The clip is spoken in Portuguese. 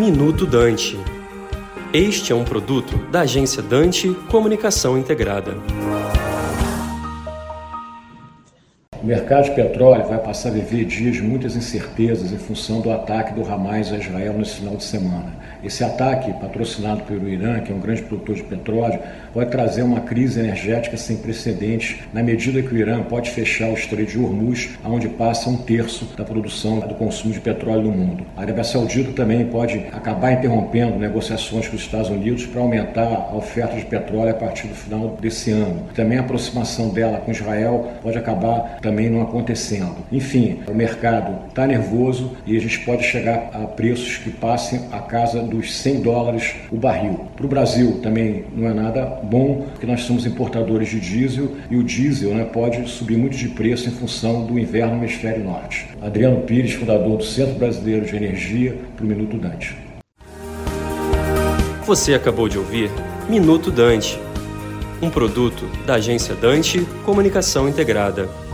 Minuto Dante. Este é um produto da agência Dante Comunicação Integrada. O mercado de petróleo vai passar a viver dias de muitas incertezas em função do ataque do Hamas a Israel nesse final de semana. Esse ataque, patrocinado pelo Irã, que é um grande produtor de petróleo, pode trazer uma crise energética sem precedentes, na medida que o Irã pode fechar o Estreito de Hormuz, onde passa um terço da produção do consumo de petróleo no mundo. A Arábia Saudita também pode acabar interrompendo negociações com os Estados Unidos para aumentar a oferta de petróleo a partir do final desse ano. Também a aproximação dela com Israel pode acabar também não acontecendo. Enfim, o mercado está nervoso e a gente pode chegar a preços que passem a casa dos 100 dólares o barril. Para o Brasil também não é nada bom, porque nós somos importadores de diesel e o diesel né, pode subir muito de preço em função do inverno no hemisfério norte. Adriano Pires, fundador do Centro Brasileiro de Energia, para o Minuto Dante. Você acabou de ouvir Minuto Dante, um produto da agência Dante Comunicação Integrada.